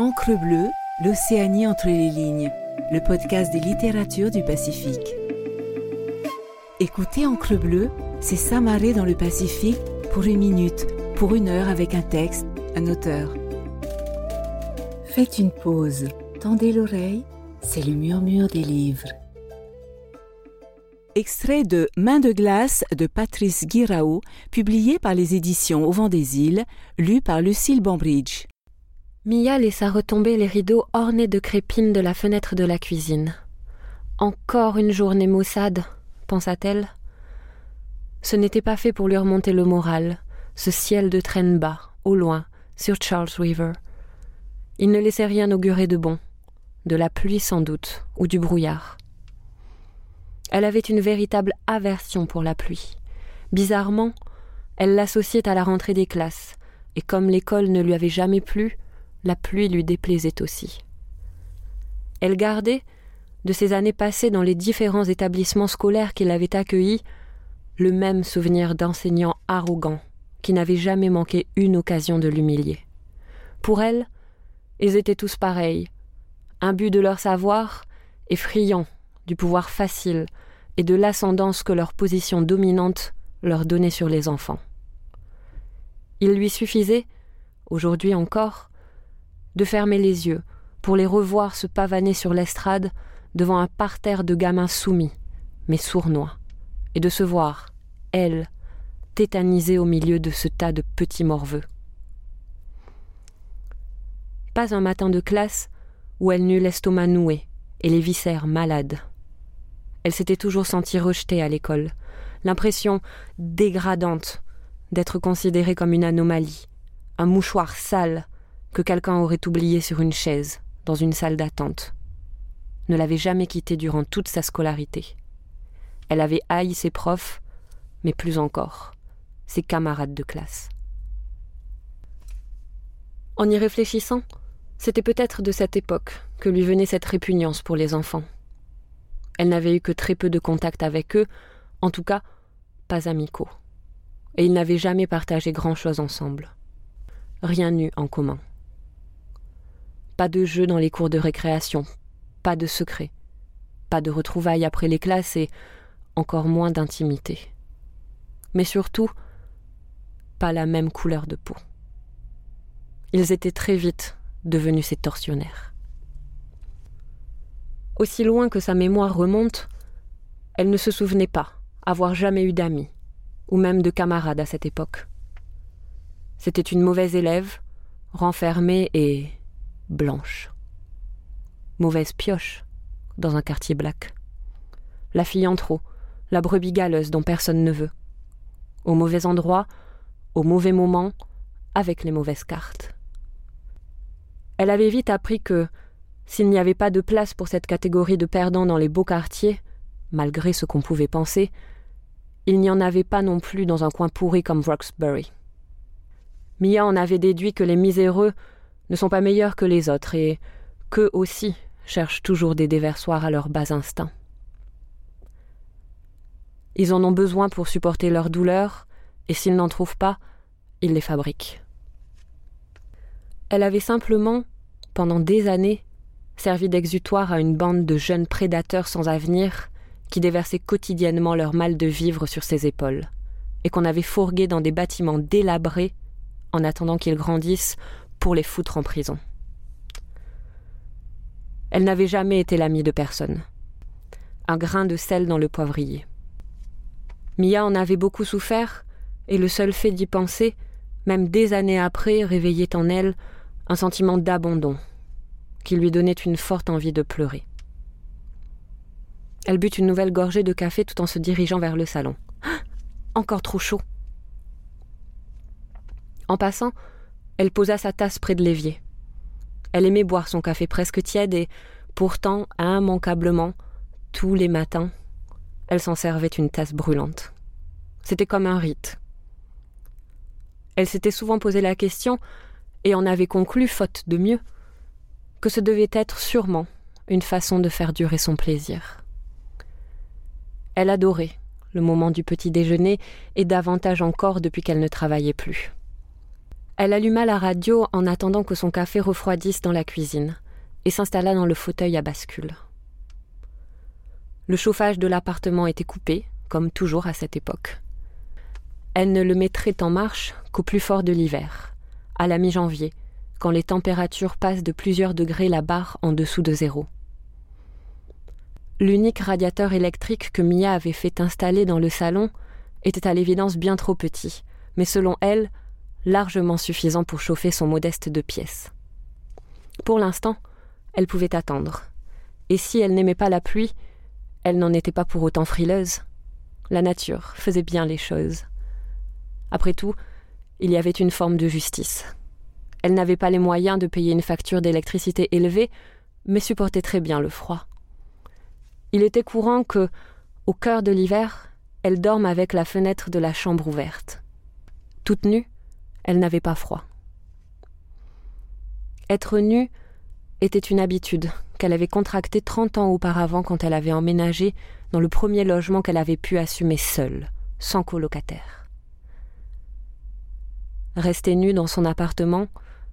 Encre bleue, l'Océanie entre les lignes, le podcast des littératures du Pacifique. Écoutez Encre bleue, c'est s'amarrer dans le Pacifique pour une minute, pour une heure avec un texte, un auteur. Faites une pause, tendez l'oreille, c'est le murmure des livres. Extrait de Main de glace de Patrice Guiraud, publié par les éditions Au vent des îles, lu par Lucille Bambridge. Mia laissa retomber les rideaux ornés de crépines de la fenêtre de la cuisine. Encore une journée maussade, pensa-t-elle. Ce n'était pas fait pour lui remonter le moral, ce ciel de traîne bas, au loin, sur Charles River. Il ne laissait rien augurer de bon, de la pluie sans doute, ou du brouillard. Elle avait une véritable aversion pour la pluie. Bizarrement, elle l'associait à la rentrée des classes, et comme l'école ne lui avait jamais plu, la pluie lui déplaisait aussi. Elle gardait, de ses années passées dans les différents établissements scolaires qui l'avaient accueillie, le même souvenir d'enseignants arrogants qui n'avaient jamais manqué une occasion de l'humilier. Pour elle, ils étaient tous pareils, imbus de leur savoir et friands du pouvoir facile et de l'ascendance que leur position dominante leur donnait sur les enfants. Il lui suffisait, aujourd'hui encore, de fermer les yeux pour les revoir se pavaner sur l'estrade devant un parterre de gamins soumis, mais sournois, et de se voir, elle, tétanisée au milieu de ce tas de petits morveux. Pas un matin de classe où elle n'eut l'estomac noué et les viscères malades. Elle s'était toujours sentie rejetée à l'école, l'impression dégradante d'être considérée comme une anomalie, un mouchoir sale que quelqu'un aurait oublié sur une chaise, dans une salle d'attente. Ne l'avait jamais quittée durant toute sa scolarité. Elle avait haï ses profs, mais plus encore, ses camarades de classe. En y réfléchissant, c'était peut-être de cette époque que lui venait cette répugnance pour les enfants. Elle n'avait eu que très peu de contact avec eux, en tout cas pas amicaux. Et ils n'avaient jamais partagé grand-chose ensemble. Rien n'eut en commun. Pas de jeux dans les cours de récréation, pas de secrets, pas de retrouvailles après les classes et encore moins d'intimité. Mais surtout, pas la même couleur de peau. Ils étaient très vite devenus ses tortionnaires. Aussi loin que sa mémoire remonte, elle ne se souvenait pas avoir jamais eu d'amis, ou même de camarades à cette époque. C'était une mauvaise élève, renfermée et blanche. Mauvaise pioche dans un quartier black. La fille en trop, la brebis galeuse dont personne ne veut. Au mauvais endroit, au mauvais moment, avec les mauvaises cartes. Elle avait vite appris que, s'il n'y avait pas de place pour cette catégorie de perdants dans les beaux quartiers, malgré ce qu'on pouvait penser, il n'y en avait pas non plus dans un coin pourri comme Roxbury. Mia en avait déduit que les miséreux ne sont pas meilleurs que les autres et qu'eux aussi cherchent toujours des déversoirs à leurs bas instincts. Ils en ont besoin pour supporter leur douleur, et s'ils n'en trouvent pas, ils les fabriquent. Elle avait simplement, pendant des années, servi d'exutoire à une bande de jeunes prédateurs sans avenir qui déversaient quotidiennement leur mal de vivre sur ses épaules, et qu'on avait fourgués dans des bâtiments délabrés en attendant qu'ils grandissent pour les foutre en prison. Elle n'avait jamais été l'amie de personne. Un grain de sel dans le poivrier. Mia en avait beaucoup souffert, et le seul fait d'y penser, même des années après, réveillait en elle un sentiment d'abandon, qui lui donnait une forte envie de pleurer. Elle but une nouvelle gorgée de café tout en se dirigeant vers le salon. Encore trop chaud. En passant, elle posa sa tasse près de l'évier. Elle aimait boire son café presque tiède et, pourtant, immanquablement, tous les matins, elle s'en servait une tasse brûlante. C'était comme un rite. Elle s'était souvent posé la question, et en avait conclu, faute de mieux, que ce devait être sûrement une façon de faire durer son plaisir. Elle adorait le moment du petit déjeuner, et davantage encore depuis qu'elle ne travaillait plus. Elle alluma la radio en attendant que son café refroidisse dans la cuisine et s'installa dans le fauteuil à bascule. Le chauffage de l'appartement était coupé, comme toujours à cette époque. Elle ne le mettrait en marche qu'au plus fort de l'hiver, à la mi-janvier, quand les températures passent de plusieurs degrés la barre en dessous de zéro. L'unique radiateur électrique que Mia avait fait installer dans le salon était à l'évidence bien trop petit, mais selon elle, largement suffisant pour chauffer son modeste de pièces. Pour l'instant, elle pouvait attendre. Et si elle n'aimait pas la pluie, elle n'en était pas pour autant frileuse. La nature faisait bien les choses. Après tout, il y avait une forme de justice. Elle n'avait pas les moyens de payer une facture d'électricité élevée, mais supportait très bien le froid. Il était courant que, au cœur de l'hiver, elle dorme avec la fenêtre de la chambre ouverte. Toute nue, elle n'avait pas froid. Être nue était une habitude qu'elle avait contractée trente ans auparavant quand elle avait emménagé dans le premier logement qu'elle avait pu assumer seule, sans colocataire. Rester nue dans son appartement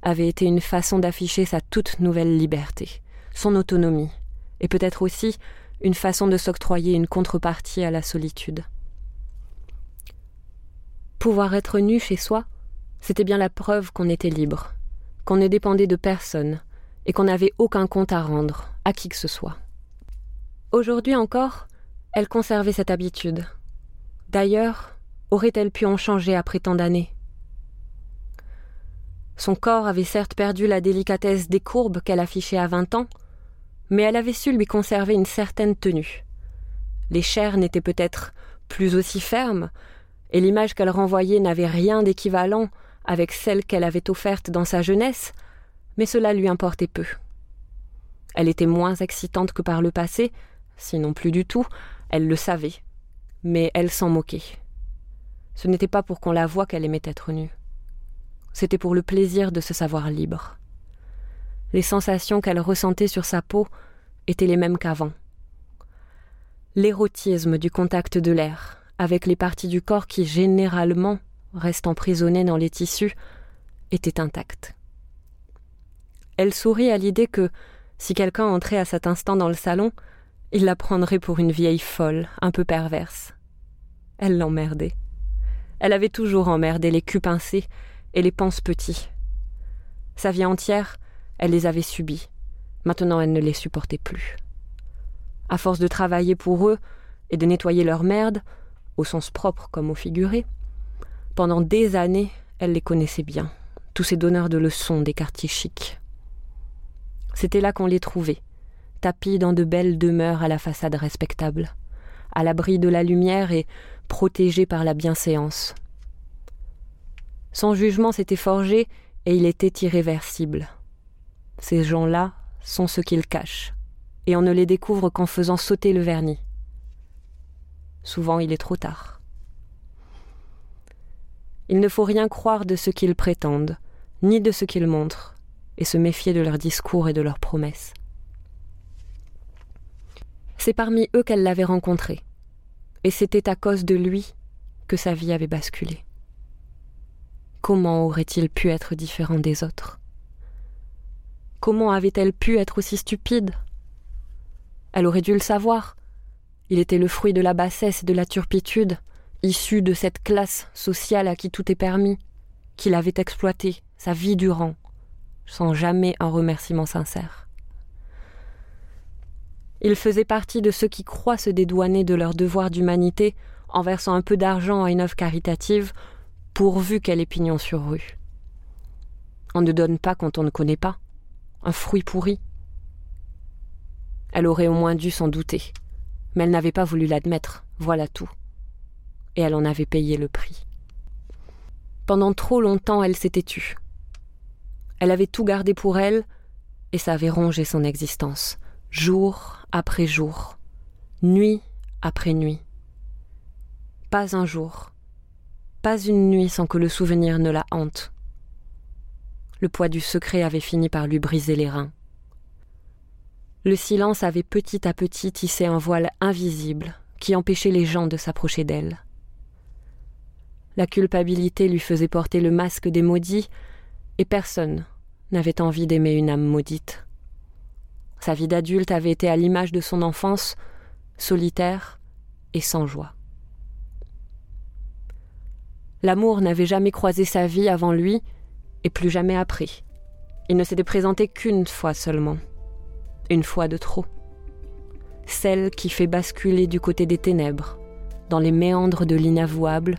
avait été une façon d'afficher sa toute nouvelle liberté, son autonomie, et peut-être aussi une façon de s'octroyer une contrepartie à la solitude. Pouvoir être nu chez soi, c'était bien la preuve qu'on était libre, qu'on ne dépendait de personne, et qu'on n'avait aucun compte à rendre à qui que ce soit. Aujourd'hui encore, elle conservait cette habitude. D'ailleurs, aurait-elle pu en changer après tant d'années? Son corps avait certes perdu la délicatesse des courbes qu'elle affichait à vingt ans, mais elle avait su lui conserver une certaine tenue. Les chairs n'étaient peut-être plus aussi fermes, et l'image qu'elle renvoyait n'avait rien d'équivalent avec celle qu'elle avait offerte dans sa jeunesse, mais cela lui importait peu. Elle était moins excitante que par le passé, sinon plus du tout, elle le savait, mais elle s'en moquait. Ce n'était pas pour qu'on la voie qu'elle aimait être nue. C'était pour le plaisir de se savoir libre. Les sensations qu'elle ressentait sur sa peau étaient les mêmes qu'avant. L'érotisme du contact de l'air, avec les parties du corps qui généralement restent emprisonnées dans les tissus, était intact. Elle sourit à l'idée que, si quelqu'un entrait à cet instant dans le salon, il la prendrait pour une vieille folle, un peu perverse. Elle l'emmerdait. Elle avait toujours emmerdé les culs pincés et les panses petits. Sa vie entière, elle les avait subis. Maintenant, elle ne les supportait plus. À force de travailler pour eux et de nettoyer leur merde, au sens propre comme au figuré, pendant des années, elle les connaissait bien, tous ces donneurs de leçons des quartiers chics. C'était là qu'on les trouvait, tapis dans de belles demeures à la façade respectable, à l'abri de la lumière et protégés par la bienséance. Son jugement s'était forgé et il était irréversible. Ces gens-là sont ceux qu'ils cachent, et on ne les découvre qu'en faisant sauter le vernis. Souvent il est trop tard. Il ne faut rien croire de ce qu'ils prétendent, ni de ce qu'ils montrent, et se méfier de leurs discours et de leurs promesses. C'est parmi eux qu'elle l'avait rencontré, et c'était à cause de lui que sa vie avait basculé. Comment aurait-il pu être différent des autres? Comment avait-elle pu être aussi stupide? Elle aurait dû le savoir. Il était le fruit de la bassesse et de la turpitude, issu de cette classe sociale à qui tout est permis, qu'il avait exploité sa vie durant, sans jamais un remerciement sincère. Il faisait partie de ceux qui croient se dédouaner de leur devoir d'humanité en versant un peu d'argent à une œuvre caritative, pourvu qu'elle ait pignon sur rue. On ne donne pas quand on ne connaît pas. Un fruit pourri. Elle aurait au moins dû s'en douter, mais elle n'avait pas voulu l'admettre, voilà tout. Et elle en avait payé le prix. Pendant trop longtemps, elle s'était tue. Elle avait tout gardé pour elle, et ça avait rongé son existence, jour après jour, nuit après nuit. Pas un jour, pas une nuit sans que le souvenir ne la hante. Le poids du secret avait fini par lui briser les reins. Le silence avait petit à petit tissé un voile invisible qui empêchait les gens de s'approcher d'elle. La culpabilité lui faisait porter le masque des maudits Et personne n'avait envie d'aimer une âme maudite. Sa vie d'adulte avait été à l'image de son enfance, solitaire et sans joie. L'amour n'avait jamais croisé sa vie avant lui et plus jamais appris. Il ne s'était présenté qu'une fois seulement, une fois de trop. Celle qui fait basculer du côté des ténèbres, dans les méandres de l'inavouable,